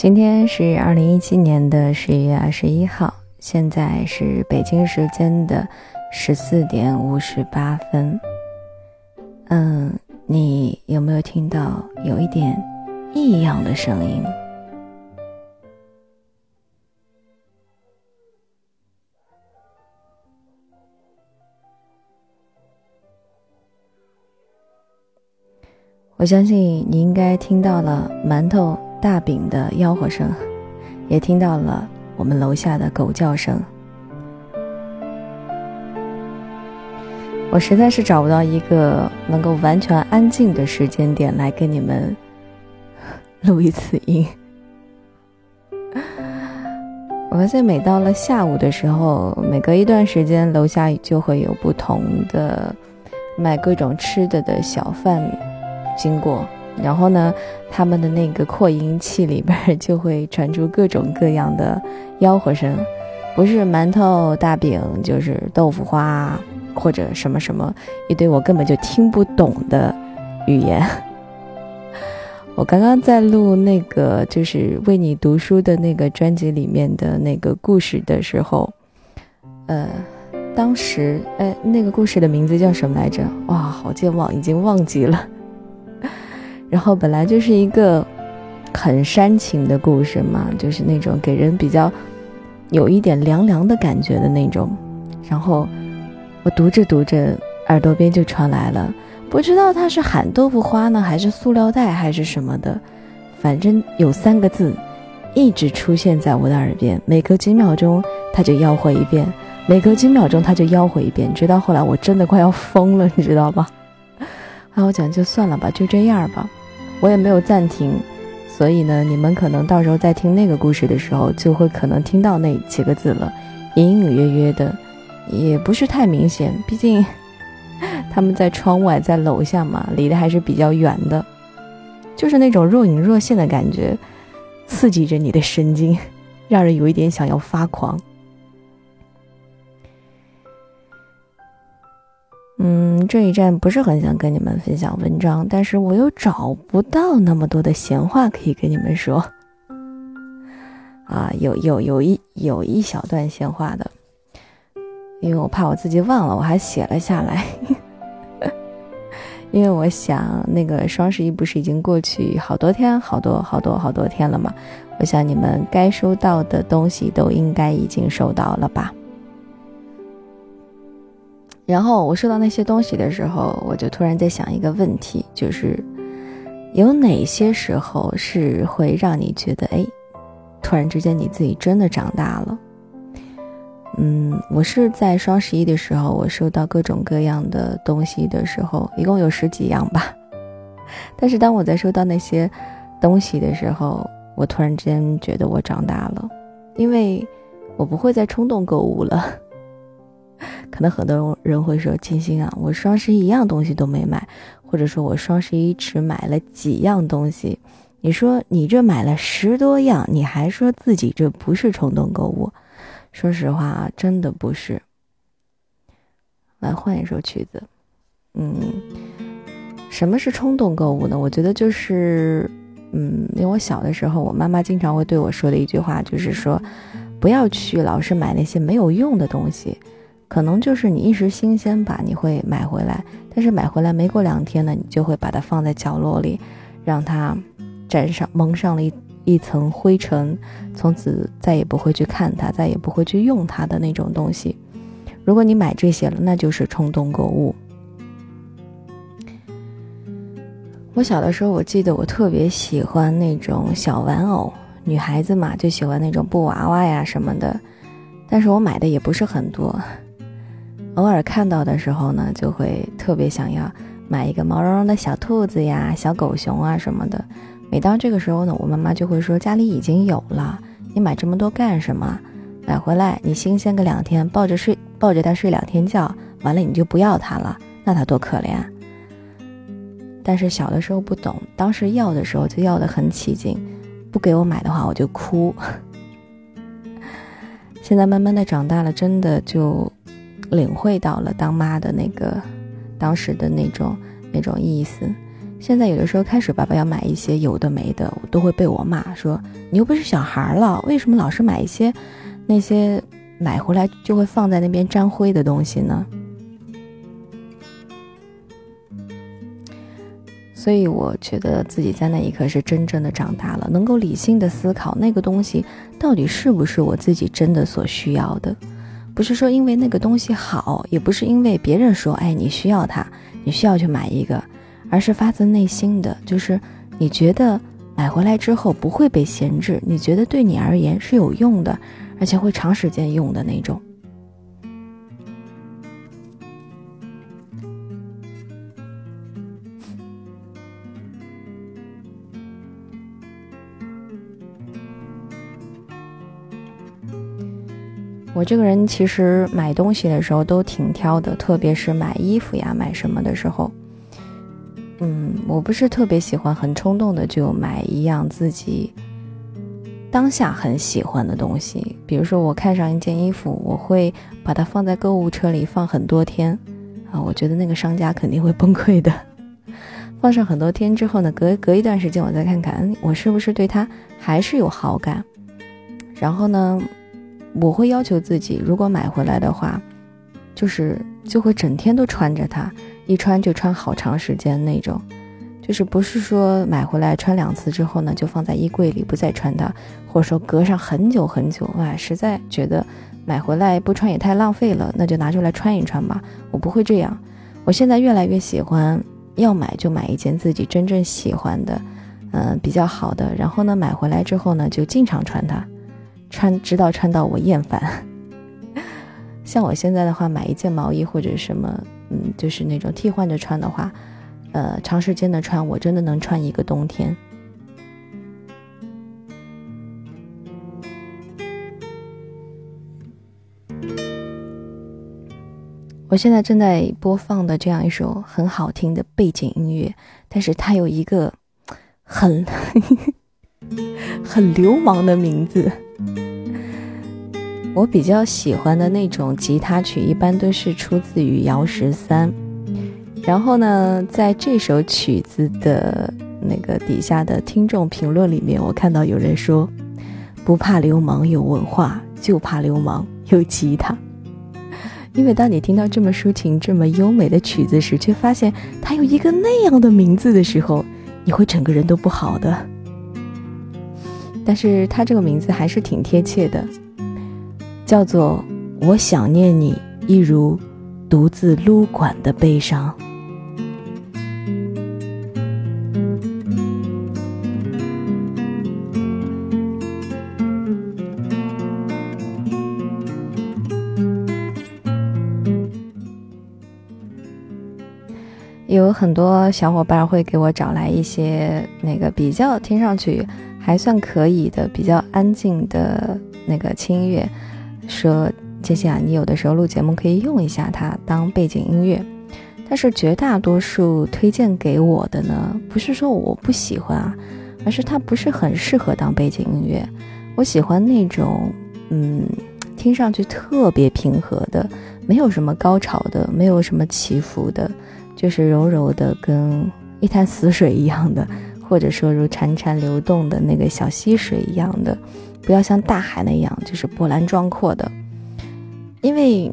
今天是二零一七年的十一月二十一号，现在是北京时间的十四点五十八分。嗯，你有没有听到有一点异样的声音？我相信你应该听到了馒头、大饼的吆喝声，也听到了我们楼下的狗叫声。我实在是找不到一个能够完全安静的时间点来跟你们录一次音。我发现每到了下午的时候，每隔一段时间，楼下就会有不同的卖各种吃的的小贩。经过，然后呢，他们的那个扩音器里边就会传出各种各样的吆喝声，不是馒头、大饼，就是豆腐花或者什么什么一堆我根本就听不懂的语言。我刚刚在录那个就是为你读书的那个专辑里面的那个故事的时候，呃，当时哎，那个故事的名字叫什么来着？哇，好健忘，已经忘记了。然后本来就是一个很煽情的故事嘛，就是那种给人比较有一点凉凉的感觉的那种。然后我读着读着，耳朵边就传来了，不知道他是喊豆腐花呢，还是塑料袋，还是什么的，反正有三个字一直出现在我的耳边，每隔几秒钟他就吆喝一遍，每隔几秒钟他就吆喝一遍，直到后来我真的快要疯了，你知道吧？那 我讲就算了吧，就这样吧。我也没有暂停，所以呢，你们可能到时候在听那个故事的时候，就会可能听到那几个字了，隐隐约约的，也不是太明显。毕竟 他们在窗外，在楼下嘛，离得还是比较远的，就是那种若隐若现的感觉，刺激着你的神经，让人有一点想要发狂。嗯，这一站不是很想跟你们分享文章，但是我又找不到那么多的闲话可以跟你们说。啊，有有有一有一小段闲话的，因为我怕我自己忘了，我还写了下来。因为我想，那个双十一不是已经过去好多天，好多好多好多天了吗？我想你们该收到的东西都应该已经收到了吧。然后我收到那些东西的时候，我就突然在想一个问题，就是有哪些时候是会让你觉得，哎，突然之间你自己真的长大了？嗯，我是在双十一的时候，我收到各种各样的东西的时候，一共有十几样吧。但是当我在收到那些东西的时候，我突然之间觉得我长大了，因为我不会再冲动购物了。可能很多人会说：“金星啊，我双十一一样东西都没买，或者说我双十一只买了几样东西。你说你这买了十多样，你还说自己这不是冲动购物？说实话啊，真的不是。来换一首曲子，嗯，什么是冲动购物呢？我觉得就是，嗯，因为我小的时候，我妈妈经常会对我说的一句话，就是说，不要去老是买那些没有用的东西。”可能就是你一时新鲜吧，你会买回来，但是买回来没过两天呢，你就会把它放在角落里，让它沾上蒙上了一一层灰尘，从此再也不会去看它，再也不会去用它的那种东西。如果你买这些了，那就是冲动购物。我小的时候，我记得我特别喜欢那种小玩偶，女孩子嘛就喜欢那种布娃娃呀什么的，但是我买的也不是很多。偶尔看到的时候呢，就会特别想要买一个毛茸茸的小兔子呀、小狗熊啊什么的。每当这个时候呢，我妈妈就会说：“家里已经有了，你买这么多干什么？买回来你新鲜个两天，抱着睡，抱着它睡两天觉，完了你就不要它了，那它多可怜。”但是小的时候不懂，当时要的时候就要的很起劲，不给我买的话我就哭。现在慢慢的长大了，真的就。领会到了当妈的那个当时的那种那种意思，现在有的时候开始，爸爸要买一些有的没的，我都会被我骂说：“你又不是小孩了，为什么老是买一些那些买回来就会放在那边沾灰的东西呢？”所以我觉得自己在那一刻是真正的长大了，能够理性的思考那个东西到底是不是我自己真的所需要的，不是说因为那个东西好，也不是因为别人说哎你需要它，你需要去买一个，而是发自内心的，就是你觉得买回来之后不会被闲置，你觉得对你而言是有用的，而且会长时间用的那种。我这个人其实买东西的时候都挺挑的，特别是买衣服呀、买什么的时候，嗯，我不是特别喜欢很冲动的就买一样自己当下很喜欢的东西。比如说我看上一件衣服，我会把它放在购物车里放很多天，啊，我觉得那个商家肯定会崩溃的。放上很多天之后呢，隔隔一段时间我再看看，我是不是对它还是有好感，然后呢？我会要求自己，如果买回来的话，就是就会整天都穿着它，一穿就穿好长时间那种，就是不是说买回来穿两次之后呢，就放在衣柜里不再穿它，或者说隔上很久很久，哇，实在觉得买回来不穿也太浪费了，那就拿出来穿一穿吧。我不会这样，我现在越来越喜欢，要买就买一件自己真正喜欢的，嗯，比较好的，然后呢，买回来之后呢，就经常穿它。穿直到穿到我厌烦，像我现在的话，买一件毛衣或者什么，嗯，就是那种替换着穿的话，呃，长时间的穿，我真的能穿一个冬天。我现在正在播放的这样一首很好听的背景音乐，但是它有一个很 很流氓的名字。我比较喜欢的那种吉他曲，一般都是出自于姚十三。然后呢，在这首曲子的那个底下的听众评论里面，我看到有人说：“不怕流氓有文化，就怕流氓有吉他。”因为当你听到这么抒情、这么优美的曲子时，却发现它有一个那样的名字的时候，你会整个人都不好的。但是它这个名字还是挺贴切的。叫做我想念你，一如独自撸管的悲伤。有很多小伙伴会给我找来一些那个比较听上去还算可以的、比较安静的那个轻音乐。说杰西啊，你有的时候录节目可以用一下它当背景音乐，但是绝大多数推荐给我的呢，不是说我不喜欢啊，而是它不是很适合当背景音乐。我喜欢那种，嗯，听上去特别平和的，没有什么高潮的，没有什么起伏的，就是柔柔的，跟一潭死水一样的，或者说如潺潺流动的那个小溪水一样的。不要像大海那样，就是波澜壮阔的，因为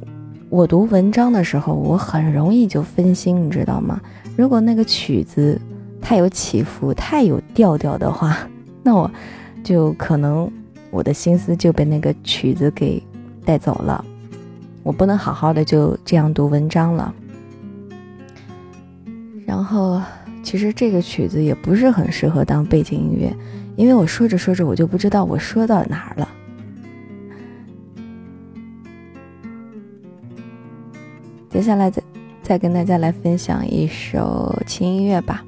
我读文章的时候，我很容易就分心，你知道吗？如果那个曲子太有起伏、太有调调的话，那我就可能我的心思就被那个曲子给带走了，我不能好好的就这样读文章了。然后，其实这个曲子也不是很适合当背景音乐。因为我说着说着，我就不知道我说到哪儿了。接下来再再跟大家来分享一首轻音乐吧。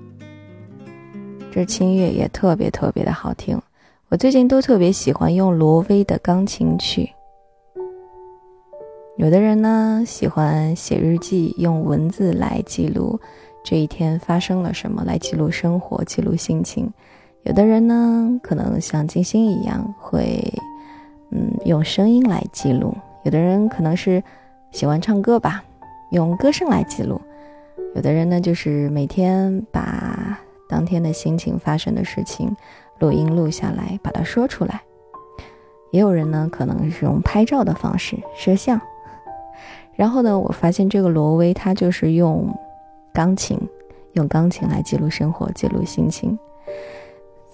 这轻音乐也特别特别的好听，我最近都特别喜欢用罗威的钢琴曲。有的人呢喜欢写日记，用文字来记录这一天发生了什么，来记录生活，记录心情。有的人呢，可能像金星一样，会嗯用声音来记录；有的人可能是喜欢唱歌吧，用歌声来记录；有的人呢，就是每天把当天的心情、发生的事情，录音录下来，把它说出来。也有人呢，可能是用拍照的方式摄像。然后呢，我发现这个罗威他就是用钢琴，用钢琴来记录生活、记录心情。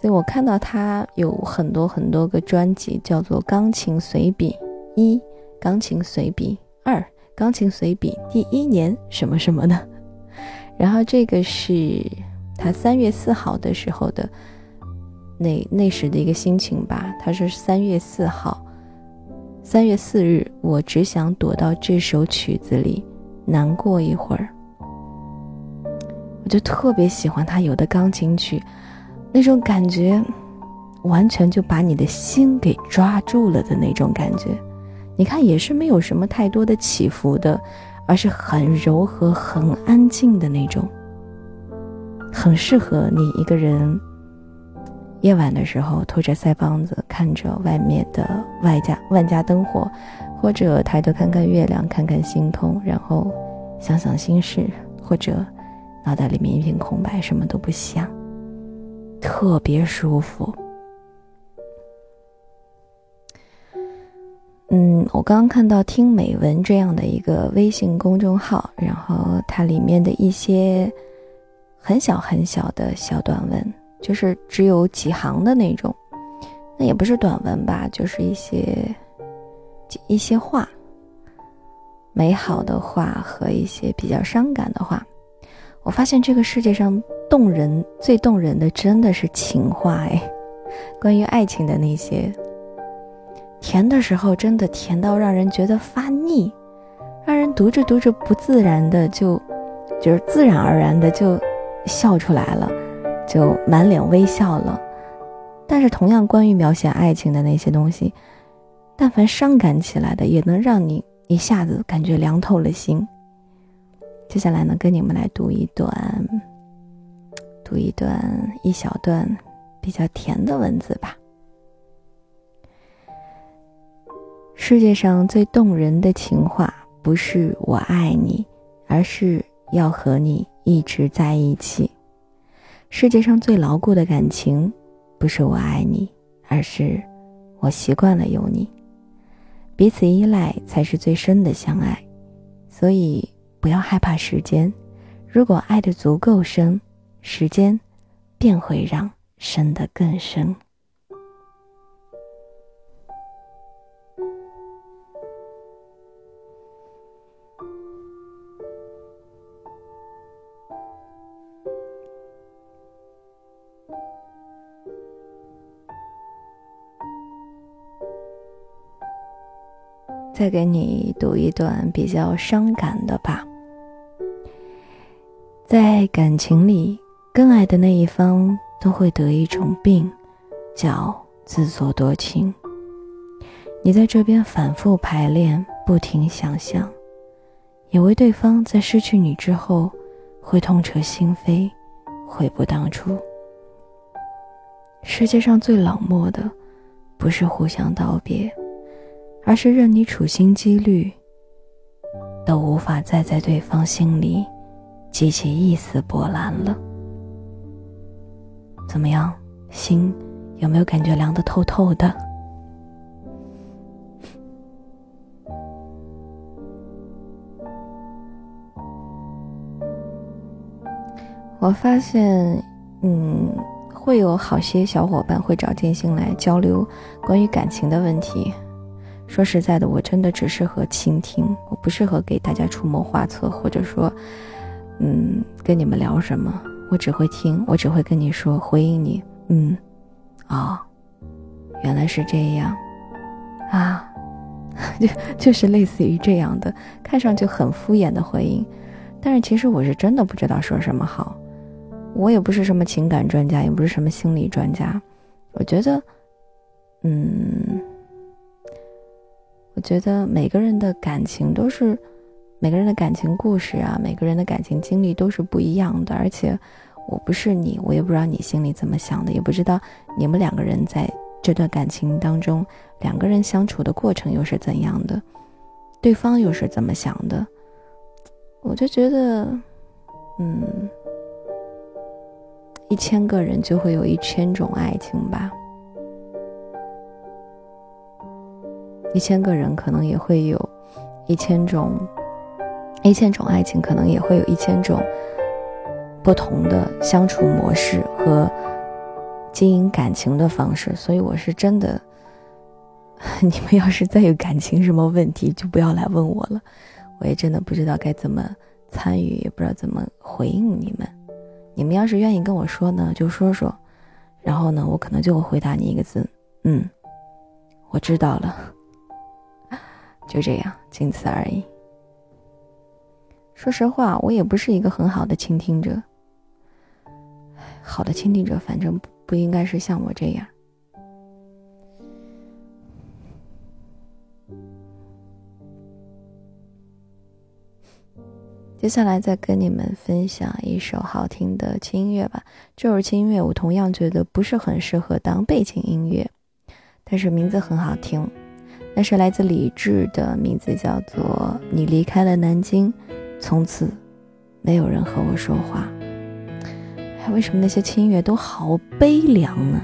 所以我看到他有很多很多个专辑，叫做《钢琴随笔一》《钢琴随笔二》《钢琴随笔第一年什么什么的》。然后这个是他三月四号的时候的。那那时的一个心情吧，他是三月四号，三月四日，我只想躲到这首曲子里，难过一会儿。我就特别喜欢他有的钢琴曲，那种感觉，完全就把你的心给抓住了的那种感觉。你看，也是没有什么太多的起伏的，而是很柔和、很安静的那种，很适合你一个人。夜晚的时候，托着腮帮子看着外面的外家万家灯火，或者抬头看看月亮，看看星空，然后想想心事，或者脑袋里面一片空白，什么都不想，特别舒服。嗯，我刚刚看到听美文这样的一个微信公众号，然后它里面的一些很小很小的小短文。就是只有几行的那种，那也不是短文吧，就是一些一些话，美好的话和一些比较伤感的话。我发现这个世界上动人最动人的真的是情话哎，关于爱情的那些，甜的时候真的甜到让人觉得发腻，让人读着读着不自然的就就是自然而然的就笑出来了。就满脸微笑了，但是同样关于描写爱情的那些东西，但凡伤感起来的，也能让你一下子感觉凉透了心。接下来呢，跟你们来读一段，读一段一小段比较甜的文字吧。世界上最动人的情话，不是我爱你，而是要和你一直在一起。世界上最牢固的感情，不是我爱你，而是我习惯了有你。彼此依赖才是最深的相爱，所以不要害怕时间。如果爱的足够深，时间便会让深的更深。再给你读一段比较伤感的吧。在感情里，更爱的那一方都会得一种病，叫自作多情。你在这边反复排练，不停想象，也为对方在失去你之后会痛彻心扉，悔不当初。世界上最冷漠的，不是互相道别。而是任你处心积虑，都无法再在对方心里激起一丝波澜了。怎么样，心有没有感觉凉得透透的？我发现，嗯，会有好些小伙伴会找建新来交流关于感情的问题。说实在的，我真的只适合倾听，我不适合给大家出谋划策，或者说，嗯，跟你们聊什么，我只会听，我只会跟你说，回应你，嗯，哦，原来是这样，啊，就就是类似于这样的，看上去很敷衍的回应，但是其实我是真的不知道说什么好，我也不是什么情感专家，也不是什么心理专家，我觉得，嗯。我觉得每个人的感情都是，每个人的感情故事啊，每个人的感情经历都是不一样的。而且，我不是你，我也不知道你心里怎么想的，也不知道你们两个人在这段感情当中，两个人相处的过程又是怎样的，对方又是怎么想的。我就觉得，嗯，一千个人就会有一千种爱情吧，一千个人可能也会有一千种，一千种爱情可能也会有一千种不同的相处模式和经营感情的方式，所以我是真的，你们要是再有感情什么问题，就不要来问我了，我也真的不知道该怎么参与，也不知道怎么回应你们。你们要是愿意跟我说呢，就说说，然后呢，我可能就会回答你一个字，嗯，我知道了，就这样，仅此而已。说实话，我也不是一个很好的倾听者，好的倾听者，反正不应该是像我这样。接下来再跟你们分享一首好听的轻音乐吧。这首轻音乐我同样觉得不是很适合当背景音乐，但是名字很好听。那是来自李志的，名字叫做《你离开了南京，从此没有人和我说话》。哎为什么那些轻音乐都好悲凉呢？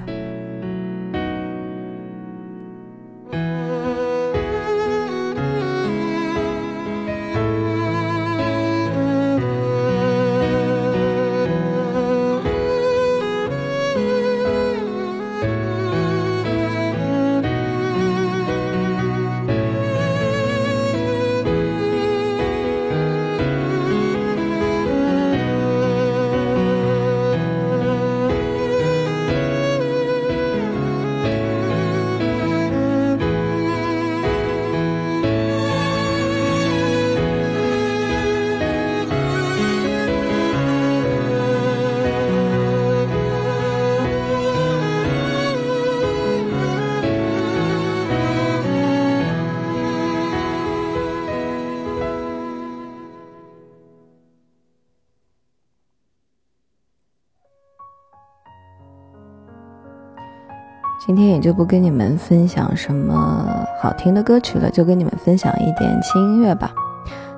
今天也就不跟你们分享什么好听的歌曲了，就跟你们分享一点轻音乐吧。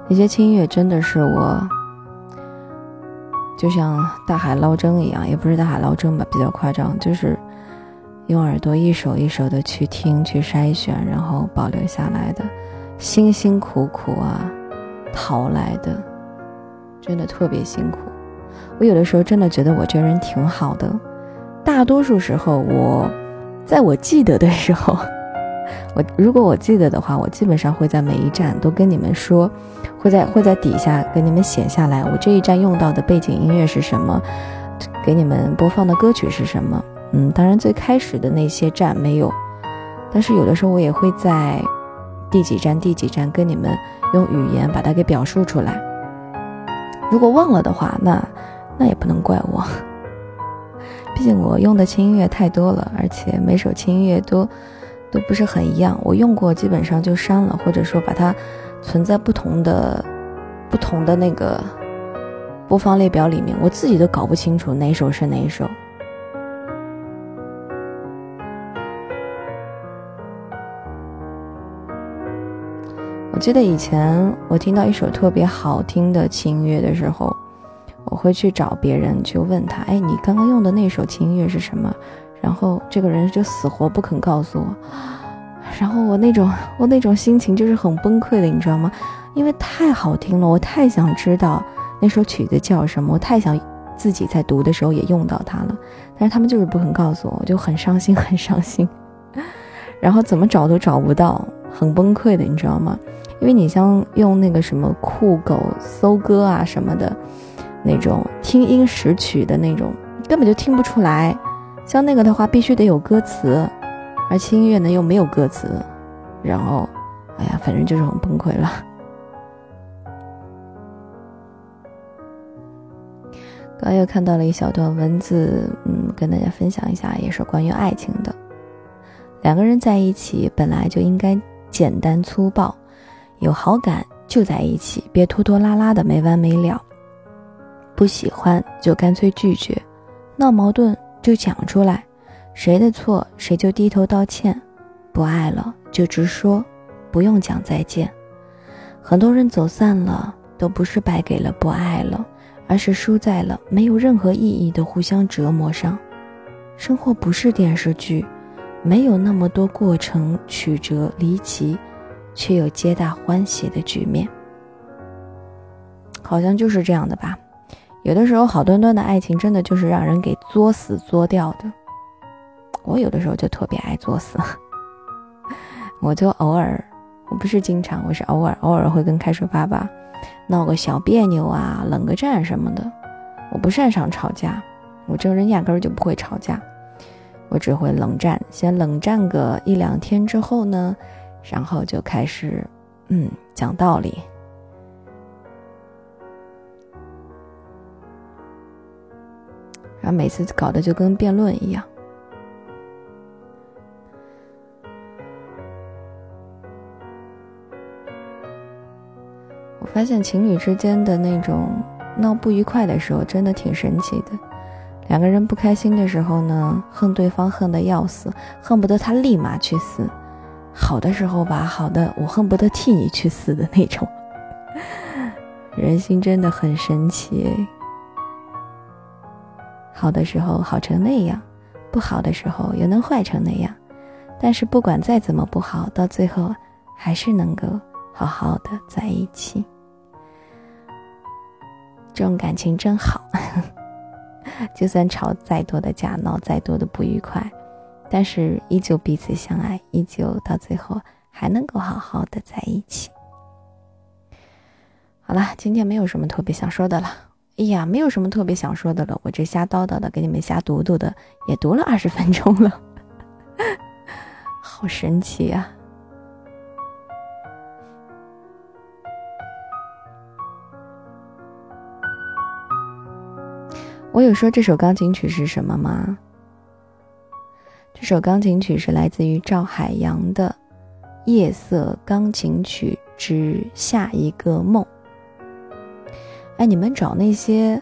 那些轻音乐真的是我，就像大海捞针一样，也不是大海捞针吧，比较夸张，就是用耳朵一首一首的去听、去筛选，然后保留下来的，辛辛苦苦啊淘来的，真的特别辛苦。我有的时候真的觉得我这人挺好的，大多数时候我。在我记得的时候，我如果我记得的话，我基本上会在每一站都跟你们说，会在会在底下给你们写下来，我这一站用到的背景音乐是什么，给你们播放的歌曲是什么。嗯，当然最开始的那些站没有，但是有的时候我也会在第几站第几站跟你们用语言把它给表述出来。如果忘了的话，那那也不能怪我。毕竟我用的轻音乐太多了，而且每首轻音乐都都不是很一样。我用过基本上就删了，或者说把它存在不同的不同的那个播放列表里面，我自己都搞不清楚哪首是哪首。我记得以前我听到一首特别好听的轻音乐的时候。我会去找别人，去问他：“哎，你刚刚用的那首轻音乐是什么？”然后这个人就死活不肯告诉我。然后我那种我那种心情就是很崩溃的，你知道吗？因为太好听了，我太想知道那首曲子叫什么，我太想自己在读的时候也用到它了。但是他们就是不肯告诉我，我就很伤心，很伤心。然后怎么找都找不到，很崩溃的，你知道吗？因为你像用那个什么酷狗搜歌啊什么的。那种听音识曲的那种，根本就听不出来。像那个的话，必须得有歌词，而轻音乐呢又没有歌词。然后，哎呀，反正就是很崩溃了。刚又看到了一小段文字，嗯，跟大家分享一下，也是关于爱情的。两个人在一起本来就应该简单粗暴，有好感就在一起，别拖拖拉拉的没完没了。不喜欢就干脆拒绝，闹矛盾就讲出来，谁的错谁就低头道歉，不爱了就直说，不用讲再见。很多人走散了，都不是败给了不爱了，而是输在了没有任何意义的互相折磨上。生活不是电视剧，没有那么多过程曲折离奇，却又皆大欢喜的局面。好像就是这样的吧。有的时候，好端端的爱情真的就是让人给作死作掉的。我有的时候就特别爱作死，我就偶尔，我不是经常，我是偶尔，偶尔会跟开水爸爸闹个小别扭啊，冷个战什么的。我不擅长吵架，我这个人压根儿就不会吵架，我只会冷战。先冷战个一两天之后呢，然后就开始，嗯，讲道理。然后每次搞得就跟辩论一样。我发现情侣之间的那种闹不愉快的时候，真的挺神奇的。两个人不开心的时候呢，恨对方恨得要死，恨不得他立马去死；好的时候吧，好的我恨不得替你去死的那种。人心真的很神奇好的时候好成那样，不好的时候又能坏成那样，但是不管再怎么不好，到最后还是能够好好的在一起。这种感情真好，就算吵再多的架，闹再多的不愉快，但是依旧彼此相爱，依旧到最后还能够好好的在一起。好了，今天没有什么特别想说的了。哎呀，没有什么特别想说的了，我这瞎叨叨的，给你们瞎读读的，也读了二十分钟了，好神奇呀！我有说这首钢琴曲是什么吗？这首钢琴曲是来自于赵海洋的《夜色钢琴曲之下一个梦》。哎，你们找那些，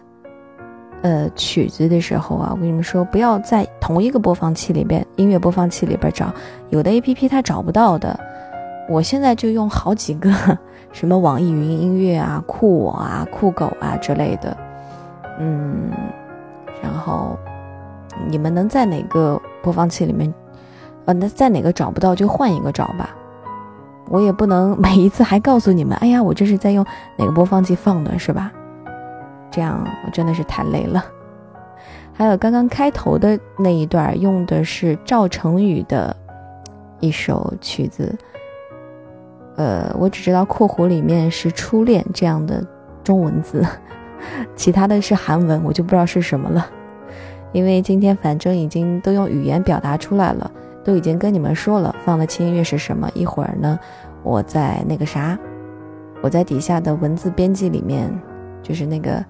呃，曲子的时候啊，我跟你们说，不要在同一个播放器里边，音乐播放器里边找，有的 A P P 它找不到的。我现在就用好几个，什么网易云音乐啊、酷我啊、酷狗啊之类的，嗯，然后你们能在哪个播放器里面，呃，那在哪个找不到就换一个找吧。我也不能每一次还告诉你们，哎呀，我这是在用哪个播放器放的，是吧？这样我真的是太累了。还有刚刚开头的那一段用的是赵成宇的一首曲子，呃，我只知道括弧里面是初恋这样的中文字，其他的是韩文，我就不知道是什么了。因为今天反正已经都用语言表达出来了，都已经跟你们说了放的轻音乐是什么。一会儿呢，我在那个啥，我在底下的文字编辑里面，就是那个。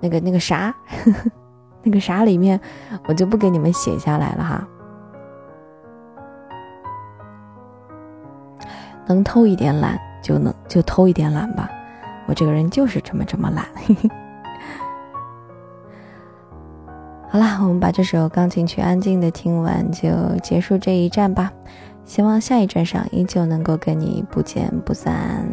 那个那个啥，那个啥里面，我就不给你们写下来了哈。能偷一点懒就能就偷一点懒吧，我这个人就是这么这么懒。好啦，我们把这首钢琴曲安静的听完，就结束这一站吧。希望下一站上依旧能够跟你不见不散。